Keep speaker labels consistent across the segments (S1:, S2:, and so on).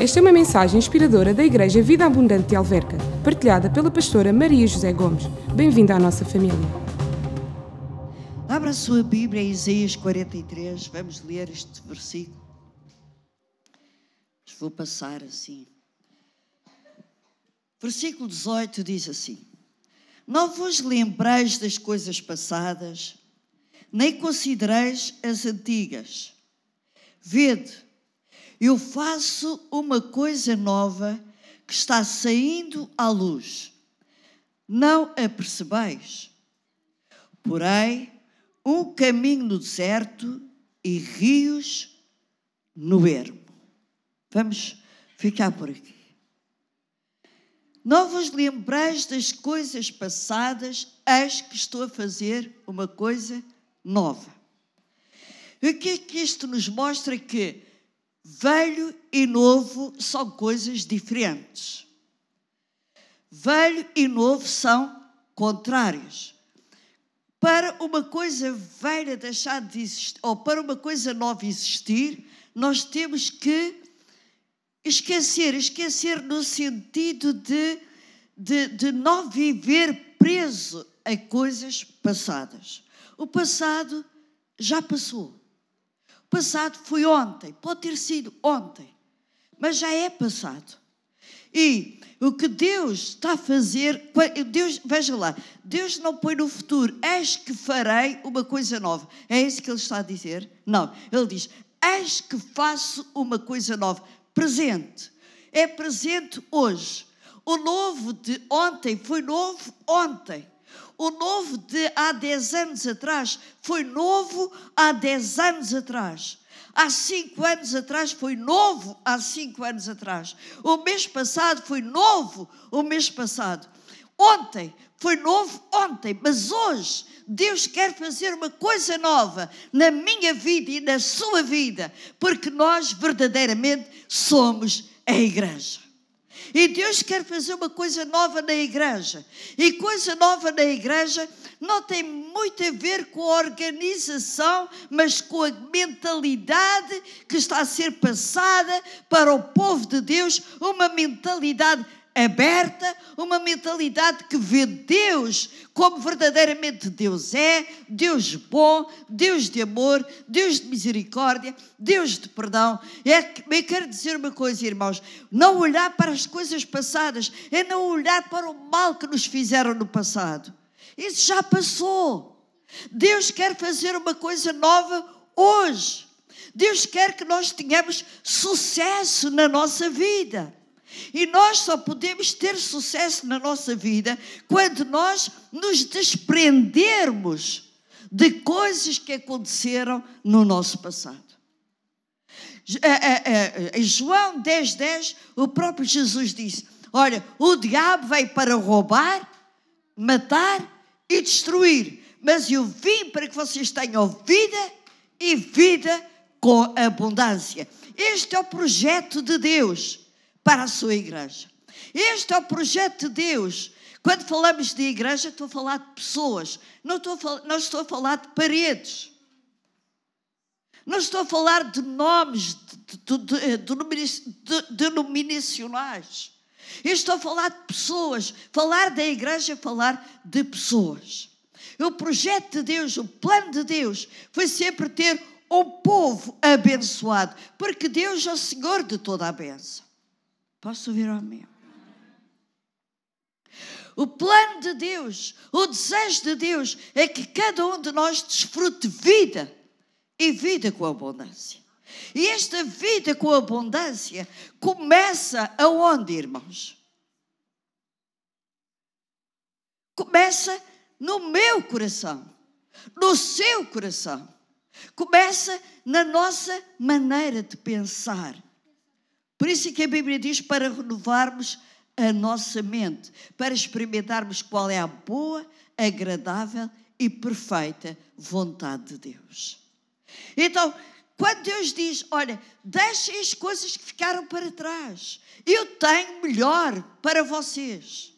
S1: Esta é uma mensagem inspiradora da Igreja Vida Abundante de Alverca, partilhada pela pastora Maria José Gomes. Bem-vinda à nossa família.
S2: Abra a sua Bíblia em Isaías 43, vamos ler este versículo. Vou passar assim. Versículo 18 diz assim: Não vos lembreis das coisas passadas, nem considereis as antigas. Vede, eu faço uma coisa nova que está saindo à luz. Não a percebeis? Porém, um caminho no deserto e rios no ermo. Vamos ficar por aqui. Não vos lembreis das coisas passadas, eis que estou a fazer uma coisa nova. O que é que isto nos mostra? Que velho e novo são coisas diferentes. Velho e novo são contrários. Para uma coisa velha deixar de existir, ou para uma coisa nova existir, nós temos que esquecer esquecer no sentido de, de, de não viver preso a coisas passadas. O passado já passou. Passado foi ontem, pode ter sido ontem, mas já é passado. E o que Deus está a fazer, Deus, veja lá, Deus não põe no futuro, eis que farei uma coisa nova. É isso que ele está a dizer? Não, ele diz, eis que faço uma coisa nova. Presente. É presente hoje. O novo de ontem foi novo ontem. O novo de há 10 anos atrás foi novo há 10 anos atrás. Há cinco anos atrás foi novo há cinco anos atrás. O mês passado foi novo o mês passado. Ontem foi novo ontem, mas hoje Deus quer fazer uma coisa nova na minha vida e na sua vida, porque nós verdadeiramente somos a igreja. E Deus quer fazer uma coisa nova na igreja. E coisa nova na igreja não tem muito a ver com a organização, mas com a mentalidade que está a ser passada para o povo de Deus uma mentalidade aberta, uma mentalidade que vê Deus como verdadeiramente Deus é, Deus bom, Deus de amor, Deus de misericórdia, Deus de perdão. É eu quero dizer uma coisa, irmãos: não olhar para as coisas passadas, é não olhar para o mal que nos fizeram no passado. Isso já passou. Deus quer fazer uma coisa nova hoje. Deus quer que nós tenhamos sucesso na nossa vida. E nós só podemos ter sucesso na nossa vida quando nós nos desprendermos de coisas que aconteceram no nosso passado. É, é, é, em João 10, 10, o próprio Jesus disse: Olha, o diabo veio para roubar, matar e destruir, mas eu vim para que vocês tenham vida e vida com abundância. Este é o projeto de Deus para a sua igreja. Este é o projeto de Deus. Quando falamos de igreja, estou a falar de pessoas, não estou a falar, não estou a falar de paredes. Não estou a falar de nomes denominacionais. Eu estou a falar de pessoas. Falar da igreja é falar de pessoas. O projeto de Deus, o plano de Deus, foi sempre ter um povo abençoado, porque Deus é o Senhor de toda a bênção. Posso ouvir amém? O plano de Deus, o desejo de Deus é que cada um de nós desfrute vida e vida com abundância. E esta vida com abundância começa aonde, irmãos? Começa no meu coração, no seu coração. Começa na nossa maneira de pensar por isso é que a Bíblia diz para renovarmos a nossa mente, para experimentarmos qual é a boa, agradável e perfeita vontade de Deus. Então, quando Deus diz, olha, deixem as coisas que ficaram para trás, eu tenho melhor para vocês.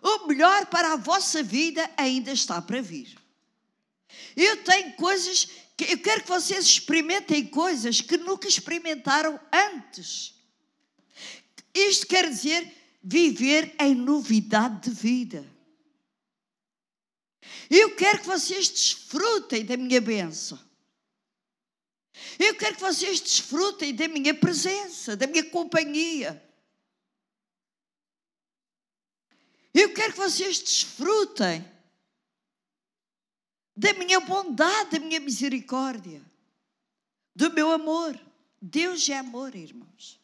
S2: O melhor para a vossa vida ainda está para vir. Eu tenho coisas que eu quero que vocês experimentem coisas que nunca experimentaram antes. Isto quer dizer viver em novidade de vida. Eu quero que vocês desfrutem da minha bênção. Eu quero que vocês desfrutem da minha presença, da minha companhia. Eu quero que vocês desfrutem da minha bondade, da minha misericórdia, do meu amor. Deus é amor, irmãos.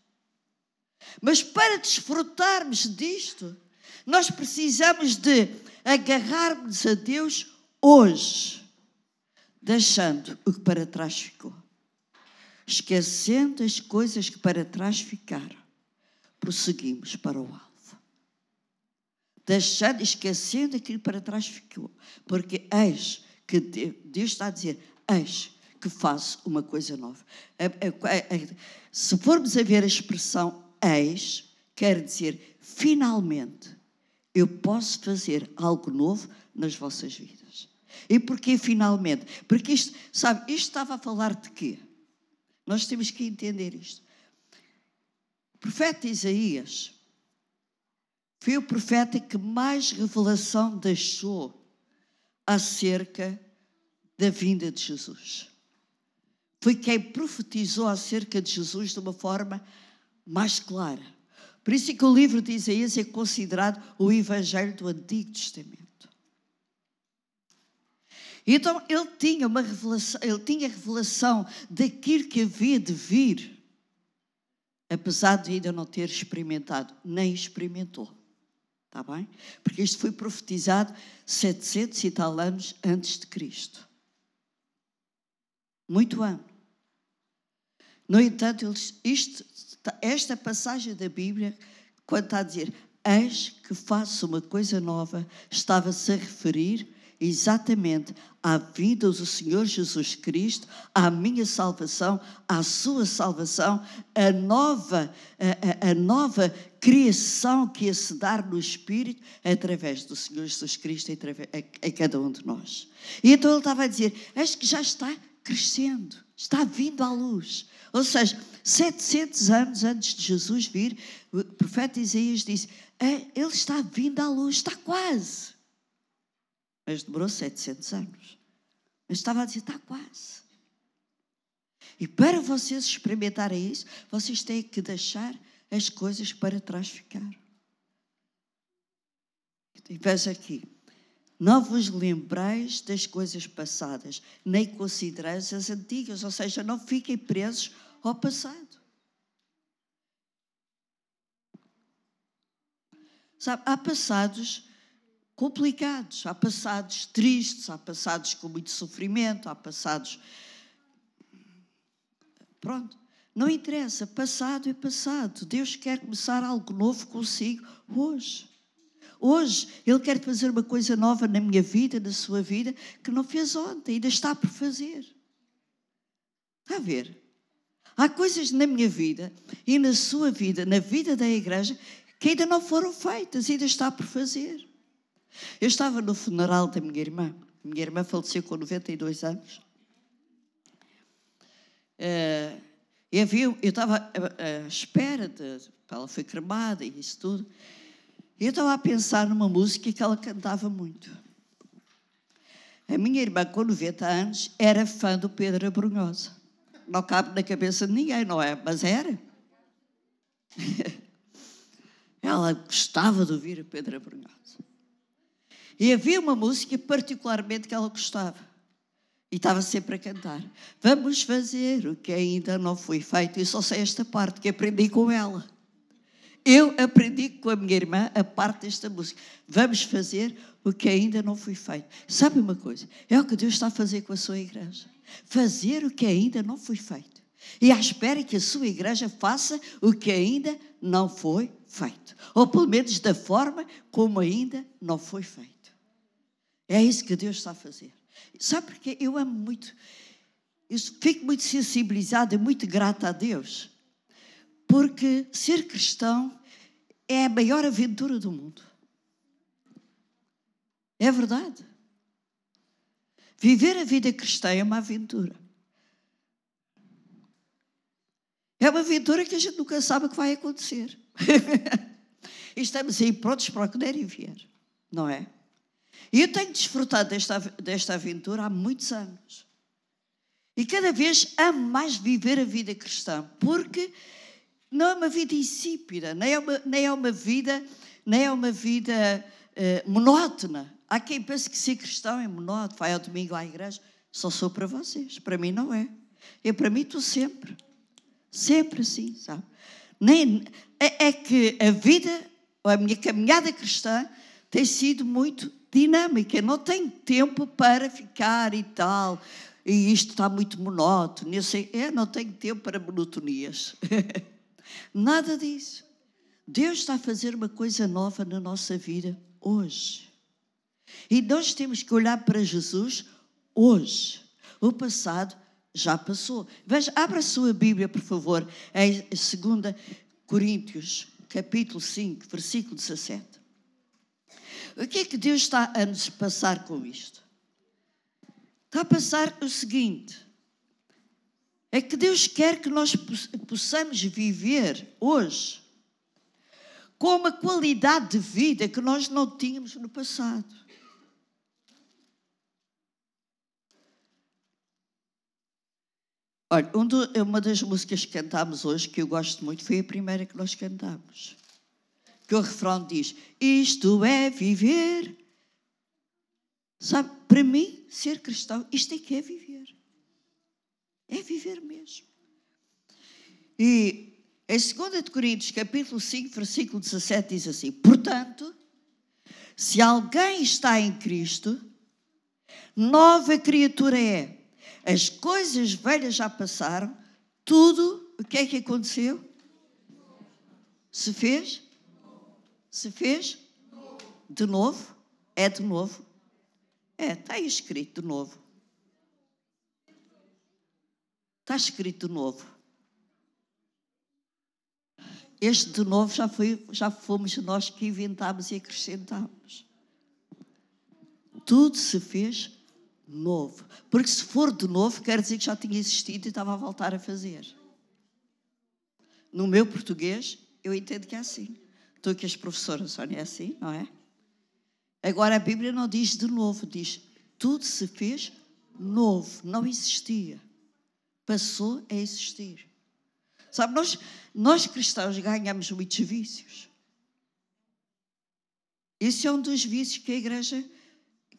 S2: Mas para desfrutarmos disto, nós precisamos de agarrarmos a Deus hoje, deixando o que para trás ficou. Esquecendo as coisas que para trás ficaram, prosseguimos para o alvo. Deixando, esquecendo aquilo que para trás ficou. Porque eis que Deus está a dizer: eis que faço uma coisa nova. Se formos a ver a expressão eis, quer dizer finalmente eu posso fazer algo novo nas vossas vidas. E porquê finalmente? Porque isto, sabe, isto estava a falar de quê? Nós temos que entender isto. O profeta Isaías foi o profeta que mais revelação deixou acerca da vinda de Jesus. Foi quem profetizou acerca de Jesus de uma forma mais clara. Por isso é que o livro de Isaías é considerado o Evangelho do Antigo Testamento. Então ele tinha uma revelação, ele tinha revelação daquilo que havia de vir, apesar de ainda não ter experimentado, nem experimentou. Está bem? Porque isto foi profetizado 700 e tal anos antes de Cristo. Muito ano. No entanto, isto esta passagem da Bíblia, quando está a dizer Eis que faço uma coisa nova, estava-se a referir exatamente à vida do Senhor Jesus Cristo, à minha salvação, à sua salvação, a nova, a, a, nova criação que ia se dar no Espírito através do Senhor Jesus Cristo a cada um de nós. E então ele estava a dizer: Eis que já está crescendo, está vindo à luz. Ou seja, 700 anos antes de Jesus vir, o profeta Isaías disse: é, Ele está vindo à luz, está quase. Mas demorou 700 anos. Mas estava a dizer: está quase. E para vocês experimentarem isso, vocês têm que deixar as coisas para trás ficar. E veja aqui. Não vos lembreis das coisas passadas, nem considereis as antigas, ou seja, não fiquem presos ao passado. Sabe, há passados complicados, há passados tristes, há passados com muito sofrimento, há passados. Pronto, não interessa, passado é passado. Deus quer começar algo novo consigo hoje. Hoje Ele quer fazer uma coisa nova na minha vida, na sua vida, que não fez ontem, ainda está por fazer. Está a ver? Há coisas na minha vida e na sua vida, na vida da igreja, que ainda não foram feitas, ainda está por fazer. Eu estava no funeral da minha irmã. Minha irmã faleceu com 92 anos. Uh, e havia, eu estava à, à espera de. Ela foi cremada e isso tudo. E eu estava a pensar numa música que ela cantava muito. A minha irmã, com 90 anos, era fã do Pedro Abrunhosa não cabe na cabeça de ninguém, não é? Mas era. Ela gostava de ouvir a Pedro Abrunhosa. E havia uma música particularmente que ela gostava. E estava sempre a cantar. Vamos fazer o que ainda não foi feito. E só sei esta parte que aprendi com ela. Eu aprendi com a minha irmã a parte desta música. Vamos fazer o que ainda não foi feito. Sabe uma coisa? É o que Deus está a fazer com a sua igreja fazer o que ainda não foi feito. E à espera que a sua igreja faça o que ainda não foi feito. Ou pelo menos da forma como ainda não foi feito. É isso que Deus está a fazer. Sabe porque eu amo muito, eu fico muito sensibilizada muito grata a Deus. Porque ser cristão é a maior aventura do mundo. É verdade. Viver a vida cristã é uma aventura. É uma aventura que a gente nunca sabe o que vai acontecer. e estamos aí prontos para o que der e vier, não é? E eu tenho desfrutado desta, desta aventura há muitos anos. E cada vez amo mais viver a vida cristã, porque não é uma vida insípida, nem é uma, nem é uma vida, nem é uma vida uh, monótona. Há quem pense que ser cristão é monótono, vai ao domingo à igreja. Só sou para vocês, para mim não é. Eu para mim estou sempre, sempre assim, sabe? Nem, é, é que a vida, a minha caminhada cristã tem sido muito dinâmica. Não tenho tempo para ficar e tal. E isto está muito monótono. Eu sei, eu não tenho tempo para monotonias. Nada disso. Deus está a fazer uma coisa nova na nossa vida hoje. E nós temos que olhar para Jesus hoje. O passado já passou. Veja, abra a sua Bíblia, por favor, em 2 Coríntios, capítulo 5, versículo 17. O que é que Deus está a nos passar com isto? Está a passar o seguinte: é que Deus quer que nós possamos viver hoje com uma qualidade de vida que nós não tínhamos no passado. Olha, uma das músicas que cantámos hoje, que eu gosto muito, foi a primeira que nós cantámos. Que o refrão diz: Isto é viver. Sabe, para mim, ser cristão, isto é que é viver. É viver mesmo. E em 2 de Coríntios, capítulo 5, versículo 17, diz assim: Portanto, se alguém está em Cristo, nova criatura é. As coisas velhas já passaram, tudo, o que é que aconteceu? Se fez? Se fez? De novo? É de novo? É, está aí escrito de novo. Está escrito novo. Este novo já, foi, já fomos nós que inventámos e acrescentámos. Tudo se fez novo. Porque se for de novo, quer dizer que já tinha existido e estava a voltar a fazer. No meu português, eu entendo que é assim. Estou aqui as professoras, Sónia, é assim, não é? Agora a Bíblia não diz de novo, diz tudo se fez novo, não existia. Passou a existir. Sabe, nós, nós cristãos ganhamos muitos vícios. Esse é um dos vícios que a igreja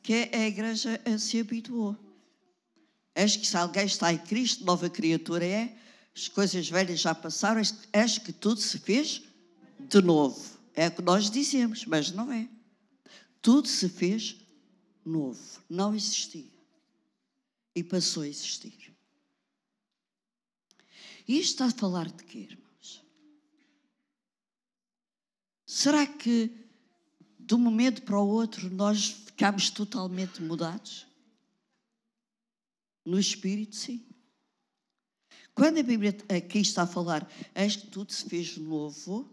S2: que a igreja se habituou. Acho que se alguém está em Cristo, nova criatura é, as coisas velhas já passaram, acho que tudo se fez de novo. É o que nós dizemos, mas não é. Tudo se fez novo. Não existia. E passou a existir. Isto está a falar de quê, irmãos? Será que de um momento para o outro nós ficamos totalmente mudados? No espírito, sim. Quando a Bíblia aqui está a falar, eis que tudo se fez novo,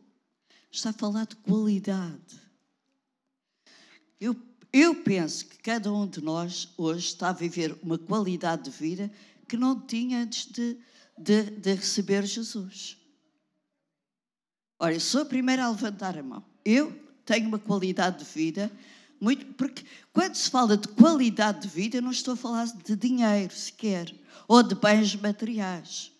S2: está a falar de qualidade. Eu, eu penso que cada um de nós hoje está a viver uma qualidade de vida que não tinha antes de, de, de receber Jesus. Olha, sou a primeira a levantar a mão. Eu tenho uma qualidade de vida muito, porque quando se fala de qualidade de vida, eu não estou a falar de dinheiro sequer, ou de bens materiais.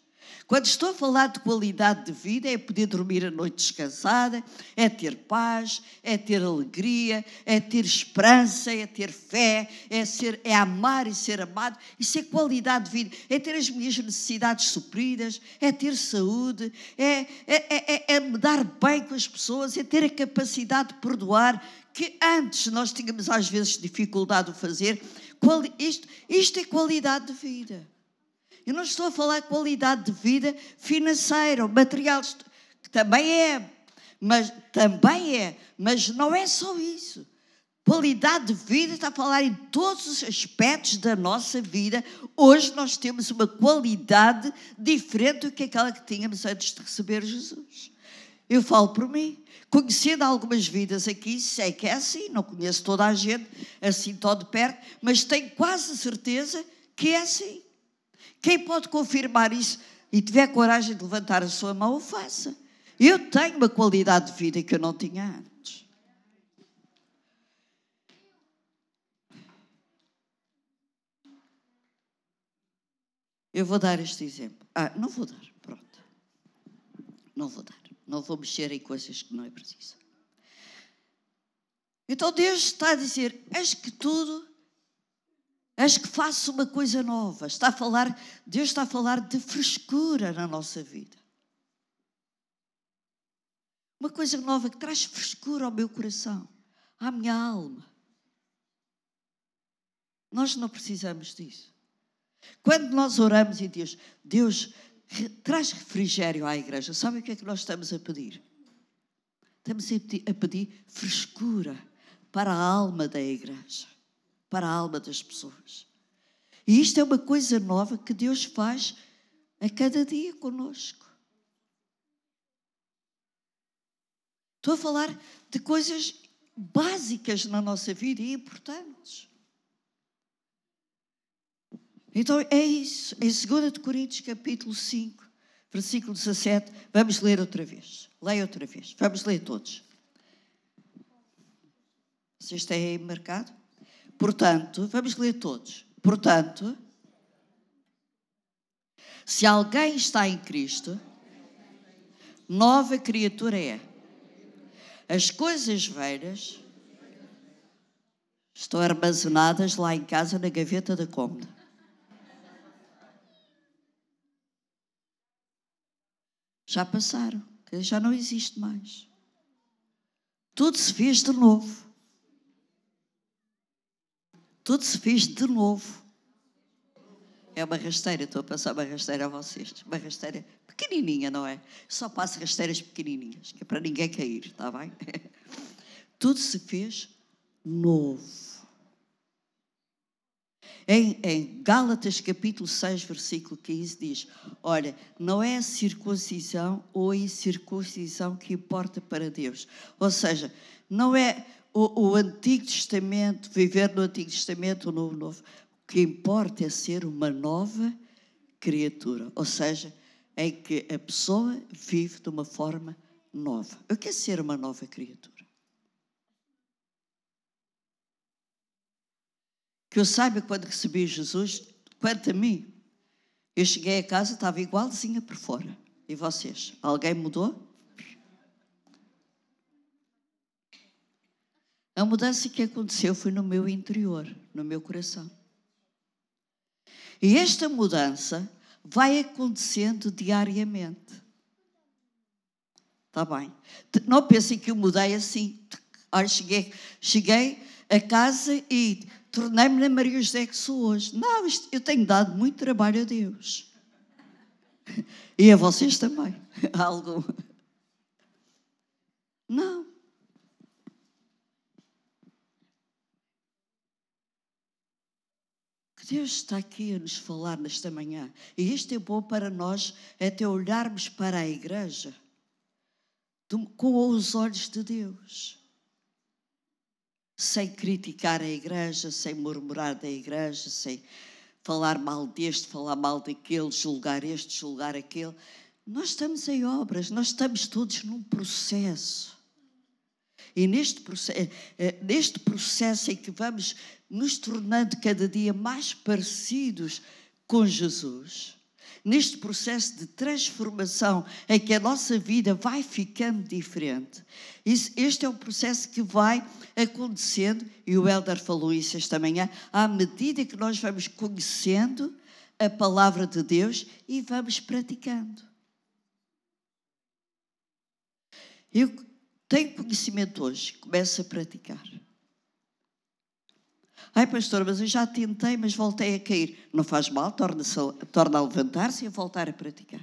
S2: Quando estou a falar de qualidade de vida, é poder dormir a noite descansada, é ter paz, é ter alegria, é ter esperança, é ter fé, é, ser, é amar e ser amado. Isso é qualidade de vida. É ter as minhas necessidades supridas, é ter saúde, é, é, é, é me dar bem com as pessoas, é ter a capacidade de perdoar, que antes nós tínhamos às vezes dificuldade de fazer. Isto, isto é qualidade de vida. Eu não estou a falar de qualidade de vida financeira material, que também é, mas também é, mas não é só isso. Qualidade de vida está a falar em todos os aspectos da nossa vida. Hoje nós temos uma qualidade diferente do que aquela que tínhamos antes de receber Jesus. Eu falo por mim. Conhecendo algumas vidas aqui, sei que é assim, não conheço toda a gente assim tão de perto, mas tenho quase certeza que é assim. Quem pode confirmar isso e tiver coragem de levantar a sua mão, faça. Eu tenho uma qualidade de vida que eu não tinha antes. Eu vou dar este exemplo. Ah, não vou dar, pronto. Não vou dar. Não vou mexer em coisas que não é preciso. Então Deus está a dizer: Eis que tudo, eis que faço uma coisa nova. Está a falar, Deus está a falar de frescura na nossa vida. Uma coisa nova que traz frescura ao meu coração, à minha alma. Nós não precisamos disso. Quando nós oramos e Deus, Deus traz refrigério à igreja, sabe o que é que nós estamos a pedir? Estamos a pedir frescura para a alma da igreja, para a alma das pessoas. E isto é uma coisa nova que Deus faz a cada dia conosco. Estou a falar de coisas básicas na nossa vida e importantes. Então é isso. Em 2 Coríntios, capítulo 5, versículo 17, vamos ler outra vez. Leia outra vez. Vamos ler todos. Vocês têm marcado? Portanto, vamos ler todos. Portanto, se alguém está em Cristo, nova criatura é. As coisas velhas estão armazenadas lá em casa na gaveta da cômoda. já passaram, já não existe mais. Tudo se fez de novo. Tudo se fez de novo. É uma rasteira, estou a passar uma rasteira a vocês. Uma rasteira pequenininha, não é? Só passo rasteiras pequenininhas, que é para ninguém cair, está bem? Tudo se fez novo. Em, em, Gálatas capítulo 6, versículo 15 diz: Olha, não é a circuncisão ou a incircuncisão que importa para Deus. Ou seja, não é o, o Antigo Testamento, viver no Antigo Testamento no Novo. O que importa é ser uma nova criatura. Ou seja, em que a pessoa vive de uma forma nova. O que é ser uma nova criatura? Que eu saiba quando recebi Jesus, quanto a mim, eu cheguei a casa, estava igualzinha por fora. E vocês? Alguém mudou? A mudança que aconteceu foi no meu interior, no meu coração. E esta mudança vai acontecendo diariamente. Está bem. Não pensem que eu mudei assim. Olha, cheguei, cheguei a casa e tornei-me na Maria José que sou hoje. Não, isto, eu tenho dado muito trabalho a Deus. E a vocês também. Algo. Não. Deus está aqui a nos falar nesta manhã. E isto é bom para nós, até olharmos para a igreja com os olhos de Deus sem criticar a igreja, sem murmurar da igreja, sem falar mal deste, falar mal daquele, julgar este, julgar aquele. Nós estamos em obras, nós estamos todos num processo. E neste processo, eh, eh, neste processo em que vamos nos tornando cada dia mais parecidos com Jesus, neste processo de transformação em que a nossa vida vai ficando diferente. Este é um processo que vai acontecendo, e o Helder falou isso esta manhã, à medida que nós vamos conhecendo a palavra de Deus e vamos praticando. Eu tenho conhecimento hoje, começo a praticar. Ai, pastor, mas eu já tentei, mas voltei a cair. Não faz mal, torna, torna a levantar-se e a voltar a praticar.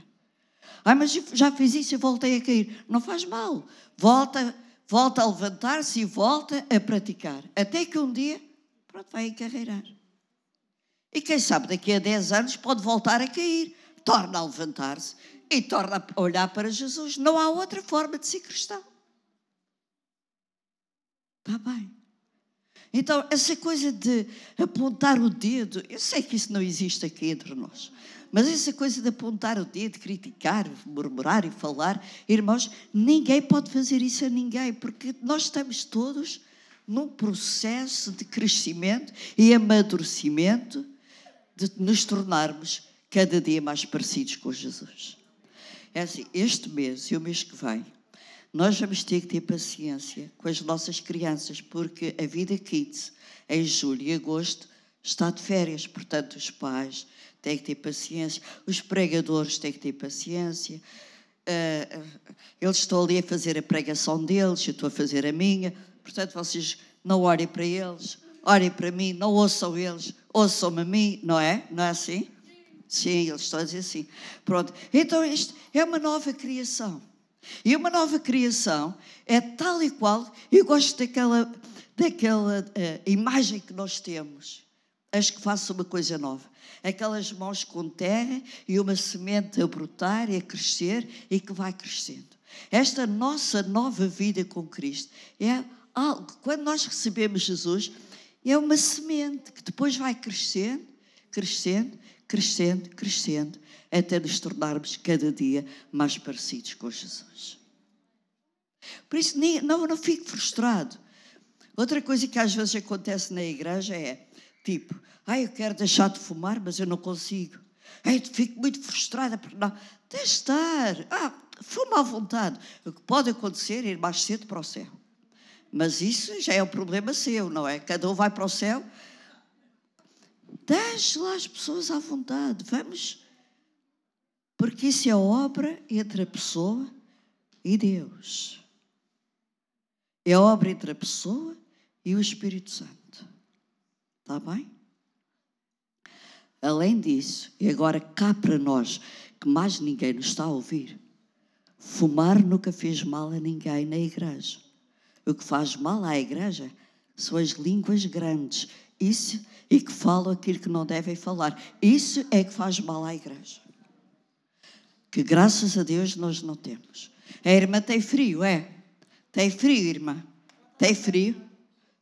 S2: Ai, mas já fiz isso e voltei a cair. Não faz mal. Volta, volta a levantar-se e volta a praticar. Até que um dia, pronto, vai encarreirar. E quem sabe daqui a 10 anos pode voltar a cair. Torna a levantar-se e torna a olhar para Jesus. Não há outra forma de ser cristão. Está bem. Então, essa coisa de apontar o dedo, eu sei que isso não existe aqui entre nós, mas essa coisa de apontar o dedo, criticar, murmurar e falar, irmãos, ninguém pode fazer isso a ninguém, porque nós estamos todos num processo de crescimento e amadurecimento de nos tornarmos cada dia mais parecidos com Jesus. É assim, este mês e o mês que vem, nós vamos ter que ter paciência com as nossas crianças, porque a vida kids, em julho e agosto, está de férias. Portanto, os pais têm que ter paciência, os pregadores têm que ter paciência. Uh, eles estão ali a fazer a pregação deles, eu estou a fazer a minha. Portanto, vocês não orem para eles, orem para mim, não ouçam eles, ouçam-me a mim, não é? Não é assim? Sim, eles estão a dizer assim. Pronto. Então, isto é uma nova criação. E uma nova criação é tal e qual. Eu gosto daquela, daquela uh, imagem que nós temos. Acho que faço uma coisa nova. Aquelas mãos com terra e uma semente a brotar e a crescer e que vai crescendo. Esta nossa nova vida com Cristo é algo, quando nós recebemos Jesus, é uma semente que depois vai crescendo, crescendo, crescendo, crescendo, até nos tornarmos cada dia mais parecidos com Jesus. Por isso, não, não fico frustrado. Outra coisa que às vezes acontece na igreja é, tipo, ah, eu quero deixar de fumar, mas eu não consigo. Ai, fico muito frustrada porque não. Deixe estar. Ah, fuma à vontade. O que pode acontecer é ir mais cedo para o céu. Mas isso já é um problema seu, não é? Cada um vai para o céu Deixe lá as pessoas à vontade. Vamos. Porque isso é obra entre a pessoa e Deus. É obra entre a pessoa e o Espírito Santo. Está bem? Além disso, e agora cá para nós, que mais ninguém nos está a ouvir, fumar nunca fez mal a ninguém na igreja. O que faz mal à igreja são as línguas grandes isso e que falam aquilo que não devem falar. Isso é que faz mal à igreja. Que graças a Deus nós não temos. A irmã tem frio, é? Tem frio, irmã? Tem frio?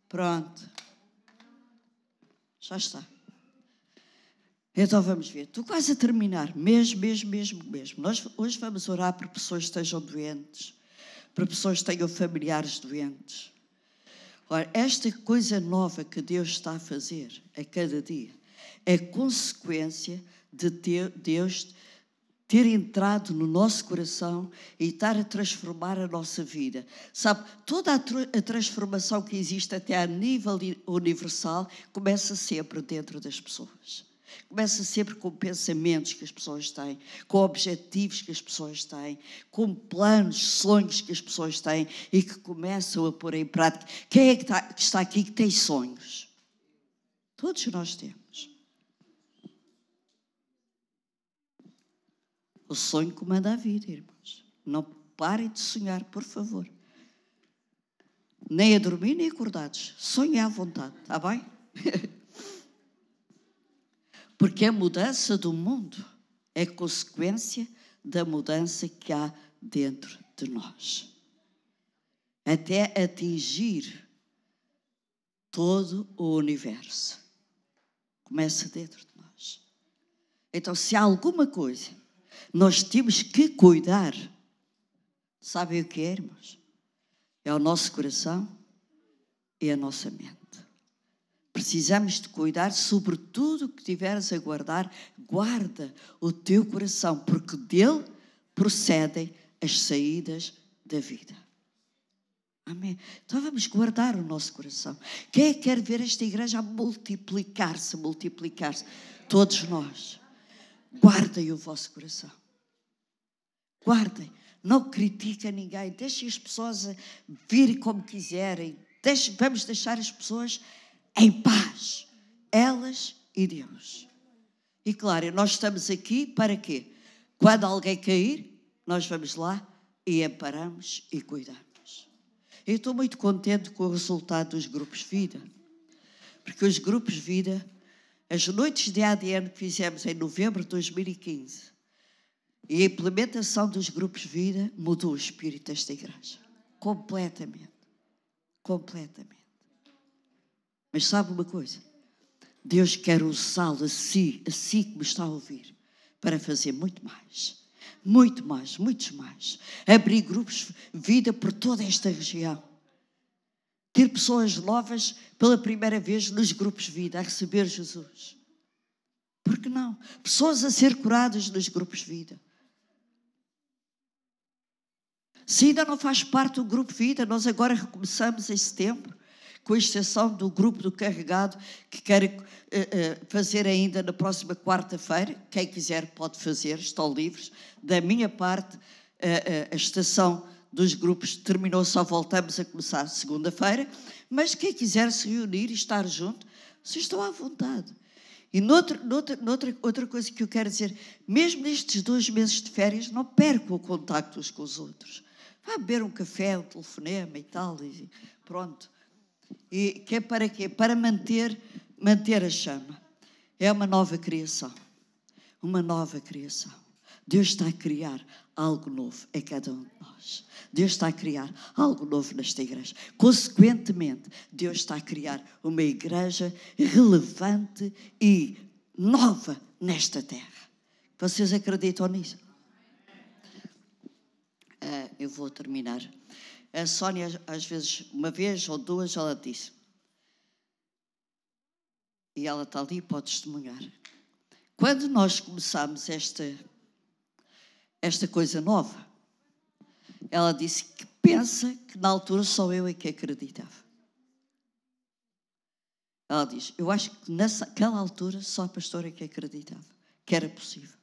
S2: Pronto. Já está. Então vamos ver. Estou quase a terminar. Mesmo, mesmo, mesmo, mesmo. Nós hoje vamos orar por pessoas que estejam doentes, por pessoas que tenham familiares doentes. Ora, esta coisa nova que Deus está a fazer a cada dia é consequência de ter, Deus ter entrado no nosso coração e estar a transformar a nossa vida. Sabe, toda a, a transformação que existe até a nível universal começa sempre dentro das pessoas. Começa sempre com pensamentos que as pessoas têm, com objetivos que as pessoas têm, com planos, sonhos que as pessoas têm e que começam a pôr em prática. Quem é que está, que está aqui que tem sonhos? Todos nós temos. O sonho comanda a vida, irmãos. Não parem de sonhar, por favor. Nem a dormir, nem acordados. Sonhem à vontade, está bem? Porque a mudança do mundo é consequência da mudança que há dentro de nós. Até atingir todo o universo. Começa dentro de nós. Então, se há alguma coisa nós temos que cuidar, sabem o que é, irmãos? É o nosso coração e a nossa mente. Precisamos de cuidar sobre tudo o que tiveres a guardar. Guarda o teu coração, porque dele procedem as saídas da vida. Amém. Então vamos guardar o nosso coração. Quem é que quer ver esta igreja a multiplicar-se, multiplicar-se? Todos nós. Guardem o vosso coração. Guardem. Não critiquem ninguém. Deixem as pessoas virem como quiserem. Deixem, vamos deixar as pessoas em paz, elas e Deus. E claro, nós estamos aqui para quê? Quando alguém cair, nós vamos lá e amparamos e cuidamos. Eu estou muito contente com o resultado dos grupos Vida, porque os grupos Vida, as noites de ADN que fizemos em novembro de 2015 e a implementação dos grupos Vida mudou o espírito desta igreja. Completamente. Completamente. Mas sabe uma coisa? Deus quer usá-lo a si, a si que me está a ouvir, para fazer muito mais. Muito mais, muitos mais. Abrir grupos vida por toda esta região. Ter pessoas novas pela primeira vez nos grupos vida, a receber Jesus. Por que não? Pessoas a ser curadas nos grupos vida. Se ainda não faz parte do grupo Vida, nós agora recomeçamos em setembro, com exceção do grupo do carregado, que quer uh, uh, fazer ainda na próxima quarta-feira. Quem quiser pode fazer, estão livres. Da minha parte, uh, a estação dos grupos terminou, só voltamos a começar segunda-feira. Mas quem quiser se reunir e estar junto, vocês estão à vontade. E noutra, noutra, noutra, outra coisa que eu quero dizer, mesmo nestes dois meses de férias, não percam o contacto uns com os outros. Vá beber um café, um telefonema e tal, e pronto. E que é para quê? Para manter, manter a chama. É uma nova criação. Uma nova criação. Deus está a criar algo novo em cada um de nós. Deus está a criar algo novo nesta igreja. Consequentemente, Deus está a criar uma igreja relevante e nova nesta terra. Vocês acreditam nisso? Uh, eu vou terminar. A Sónia, às vezes, uma vez ou duas, ela disse. E ela está ali e pode testemunhar. Quando nós começamos esta, esta coisa nova, ela disse que pensa que na altura só eu é que acreditava. Ela diz: Eu acho que naquela altura só a pastora é que acreditava que era possível.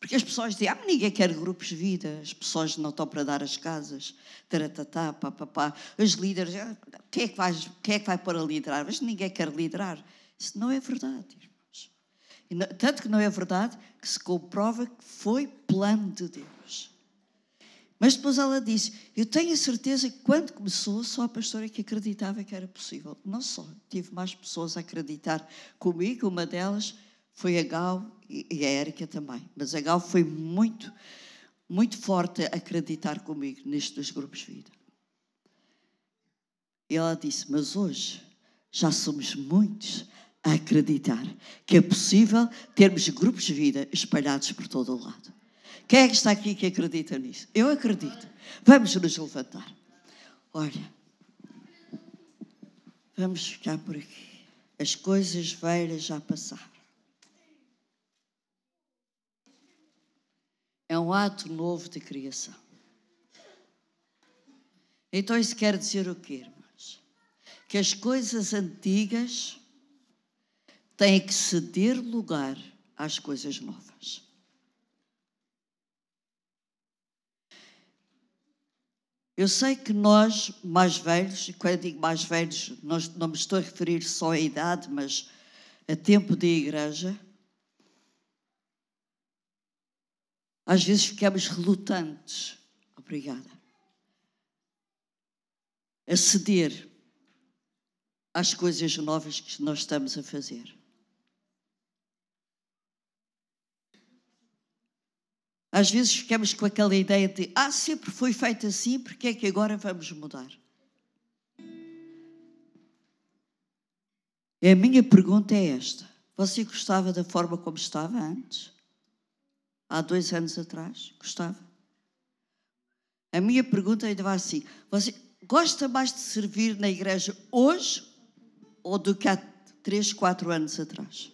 S2: Porque as pessoas dizem, ah, ninguém quer grupos de vida, as pessoas não estão para dar as casas, taratatá, papapá, os líderes, ah, quem é, que vai, quem é que vai para liderar? Mas ninguém quer liderar. Isso não é verdade, irmãos. Não, tanto que não é verdade que se comprova que foi plano de Deus. Mas depois ela disse, eu tenho a certeza que quando começou, só a pastora que acreditava que era possível. Não só, tive mais pessoas a acreditar comigo, uma delas foi a Gal e a Érica também. Mas a Gal foi muito, muito forte a acreditar comigo nestes dois grupos de vida. E ela disse: Mas hoje já somos muitos a acreditar que é possível termos grupos de vida espalhados por todo o lado. Quem é que está aqui que acredita nisso? Eu acredito. Vamos nos levantar. Olha, vamos ficar por aqui. As coisas velhas já passaram. É um ato novo de criação. Então isso quer dizer o quê, irmãos? Que as coisas antigas têm que ceder lugar às coisas novas. Eu sei que nós, mais velhos, e quando eu digo mais velhos, não me estou a referir só à idade, mas a tempo de igreja, Às vezes ficamos relutantes, obrigada, a ceder às coisas novas que nós estamos a fazer. Às vezes ficamos com aquela ideia de, ah, sempre foi feito assim, porque é que agora vamos mudar? E a minha pergunta é esta: você gostava da forma como estava antes? Há dois anos atrás? Gostava? A minha pergunta ainda vai assim: você gosta mais de servir na igreja hoje ou do que há três, quatro anos atrás?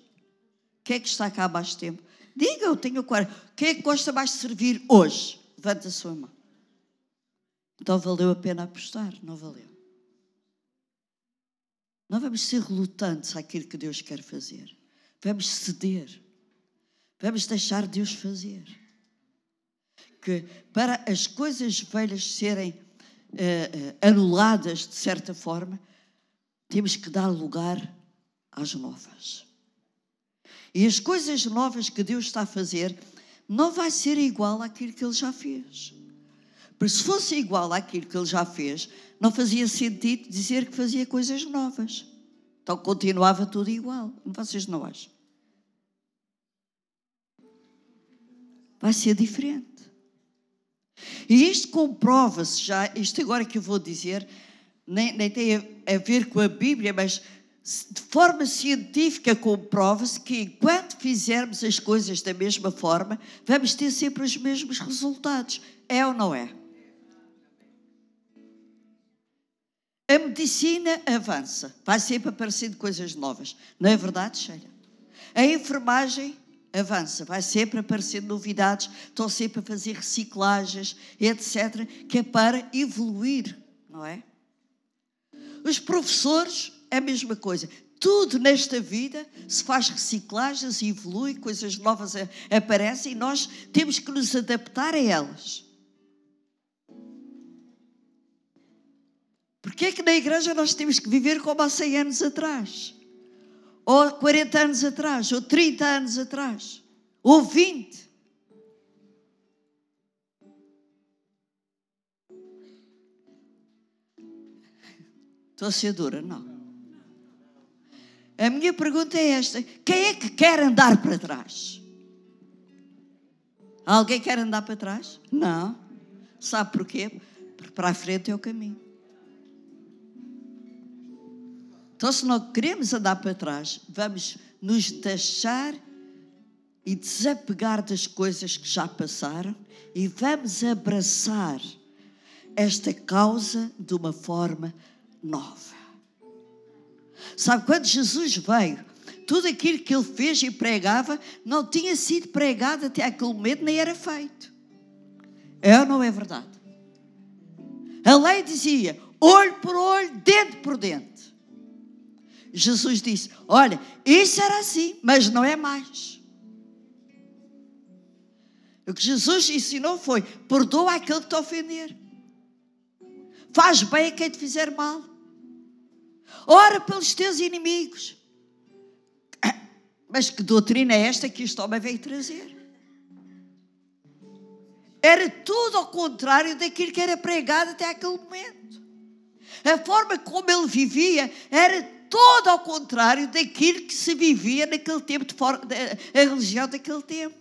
S2: Quem é que está cá há mais tempo? Diga, eu tenho 40. Quem é que gosta mais de servir hoje? Levanta a sua mão. Então valeu a pena apostar, não valeu? Não vamos ser relutantes àquilo que Deus quer fazer. Vamos ceder. Vamos deixar Deus fazer. Que para as coisas velhas serem uh, uh, anuladas de certa forma, temos que dar lugar às novas. E as coisas novas que Deus está a fazer não vai ser igual àquilo que Ele já fez. Porque se fosse igual àquilo que Ele já fez, não fazia sentido dizer que fazia coisas novas. Então continuava tudo igual. Vocês não acham? Vai ser diferente. E isto comprova-se já, isto agora que eu vou dizer, nem, nem tem a, a ver com a Bíblia, mas de forma científica comprova-se que enquanto fizermos as coisas da mesma forma, vamos ter sempre os mesmos resultados. É ou não é? A medicina avança, vai sempre aparecendo coisas novas. Não é verdade, Sheila? A enfermagem avança, vai sempre aparecendo novidades, estão sempre a fazer reciclagens, etc., que é para evoluir, não é? Os professores, é a mesma coisa. Tudo nesta vida se faz reciclagens evolui, coisas novas aparecem e nós temos que nos adaptar a elas. Porquê é que na igreja nós temos que viver como há 100 anos atrás? Ou 40 anos atrás? Ou 30 anos atrás? Ou 20? Estou a ser dura? Não. A minha pergunta é esta: quem é que quer andar para trás? Alguém quer andar para trás? Não. Sabe porquê? Porque para a frente é o caminho. Então, se não queremos andar para trás, vamos nos deixar e desapegar das coisas que já passaram e vamos abraçar esta causa de uma forma nova. Sabe, quando Jesus veio, tudo aquilo que ele fez e pregava não tinha sido pregado até aquele momento, nem era feito. É ou não é verdade? A lei dizia olho por olho, dente por dente. Jesus disse: Olha, isso era assim, mas não é mais. O que Jesus ensinou foi: perdoa aquele que te ofender. Faz bem a quem te fizer mal. Ora pelos teus inimigos. Mas que doutrina é esta que este homem veio trazer? Era tudo ao contrário daquilo que era pregado até aquele momento. A forma como ele vivia era todo ao contrário daquilo que se vivia naquele tempo, de forma, a religião daquele tempo.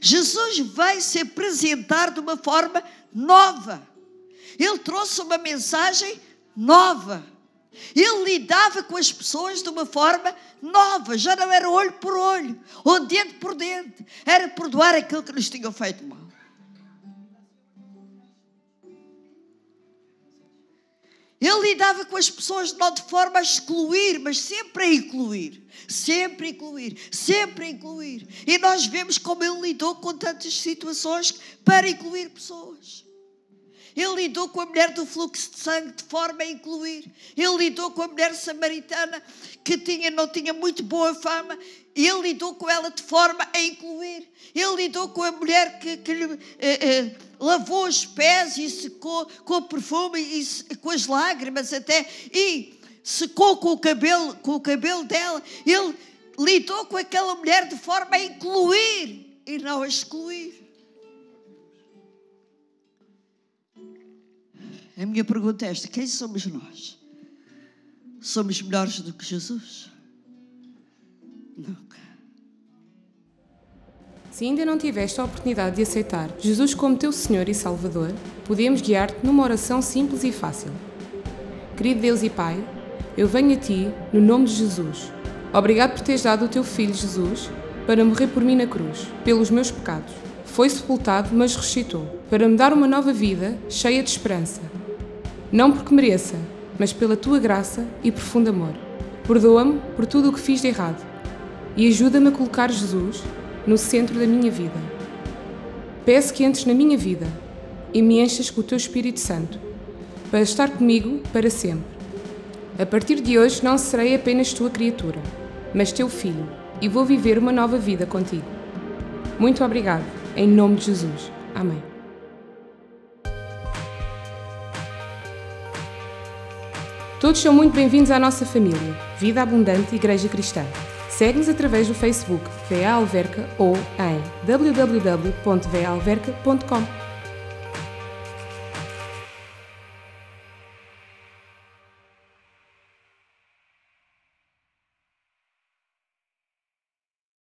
S2: Jesus veio se apresentar de uma forma nova. Ele trouxe uma mensagem nova. Ele lidava com as pessoas de uma forma nova, já não era olho por olho, ou dente por dente, era perdoar aquilo que nos tinham feito mal. Ele lidava com as pessoas não de forma a excluir, mas sempre a incluir. Sempre a incluir, sempre a incluir. E nós vemos como ele lidou com tantas situações para incluir pessoas. Ele lidou com a mulher do fluxo de sangue de forma a incluir. Ele lidou com a mulher samaritana que tinha, não tinha muito boa fama. Ele lidou com ela de forma a incluir. Ele lidou com a mulher que, que lhe eh, eh, lavou os pés e secou com o perfume e com as lágrimas até. E secou com o cabelo, com o cabelo dela. Ele lidou com aquela mulher de forma a incluir e não a excluir. A minha pergunta é esta: quem somos nós? Somos melhores do que Jesus? Nunca.
S1: Se ainda não tiveste a oportunidade de aceitar Jesus como teu Senhor e Salvador, podemos guiar-te numa oração simples e fácil. Querido Deus e Pai, eu venho a Ti no nome de Jesus. Obrigado por teres dado o Teu Filho Jesus para morrer por mim na cruz, pelos meus pecados. Foi sepultado, mas ressuscitou, para me dar uma nova vida cheia de esperança não porque mereça, mas pela tua graça e profundo amor. Perdoa-me por tudo o que fiz de errado e ajuda-me a colocar Jesus no centro da minha vida. Peço que entres na minha vida e me enchas com o teu Espírito Santo para estar comigo para sempre. A partir de hoje não serei apenas tua criatura, mas teu filho e vou viver uma nova vida contigo. Muito obrigado, em nome de Jesus. Amém. Todos são muito bem-vindos à nossa família, Vida Abundante Igreja Cristã. Segue-nos através do Facebook VA Alverca ou em www.valverca.com.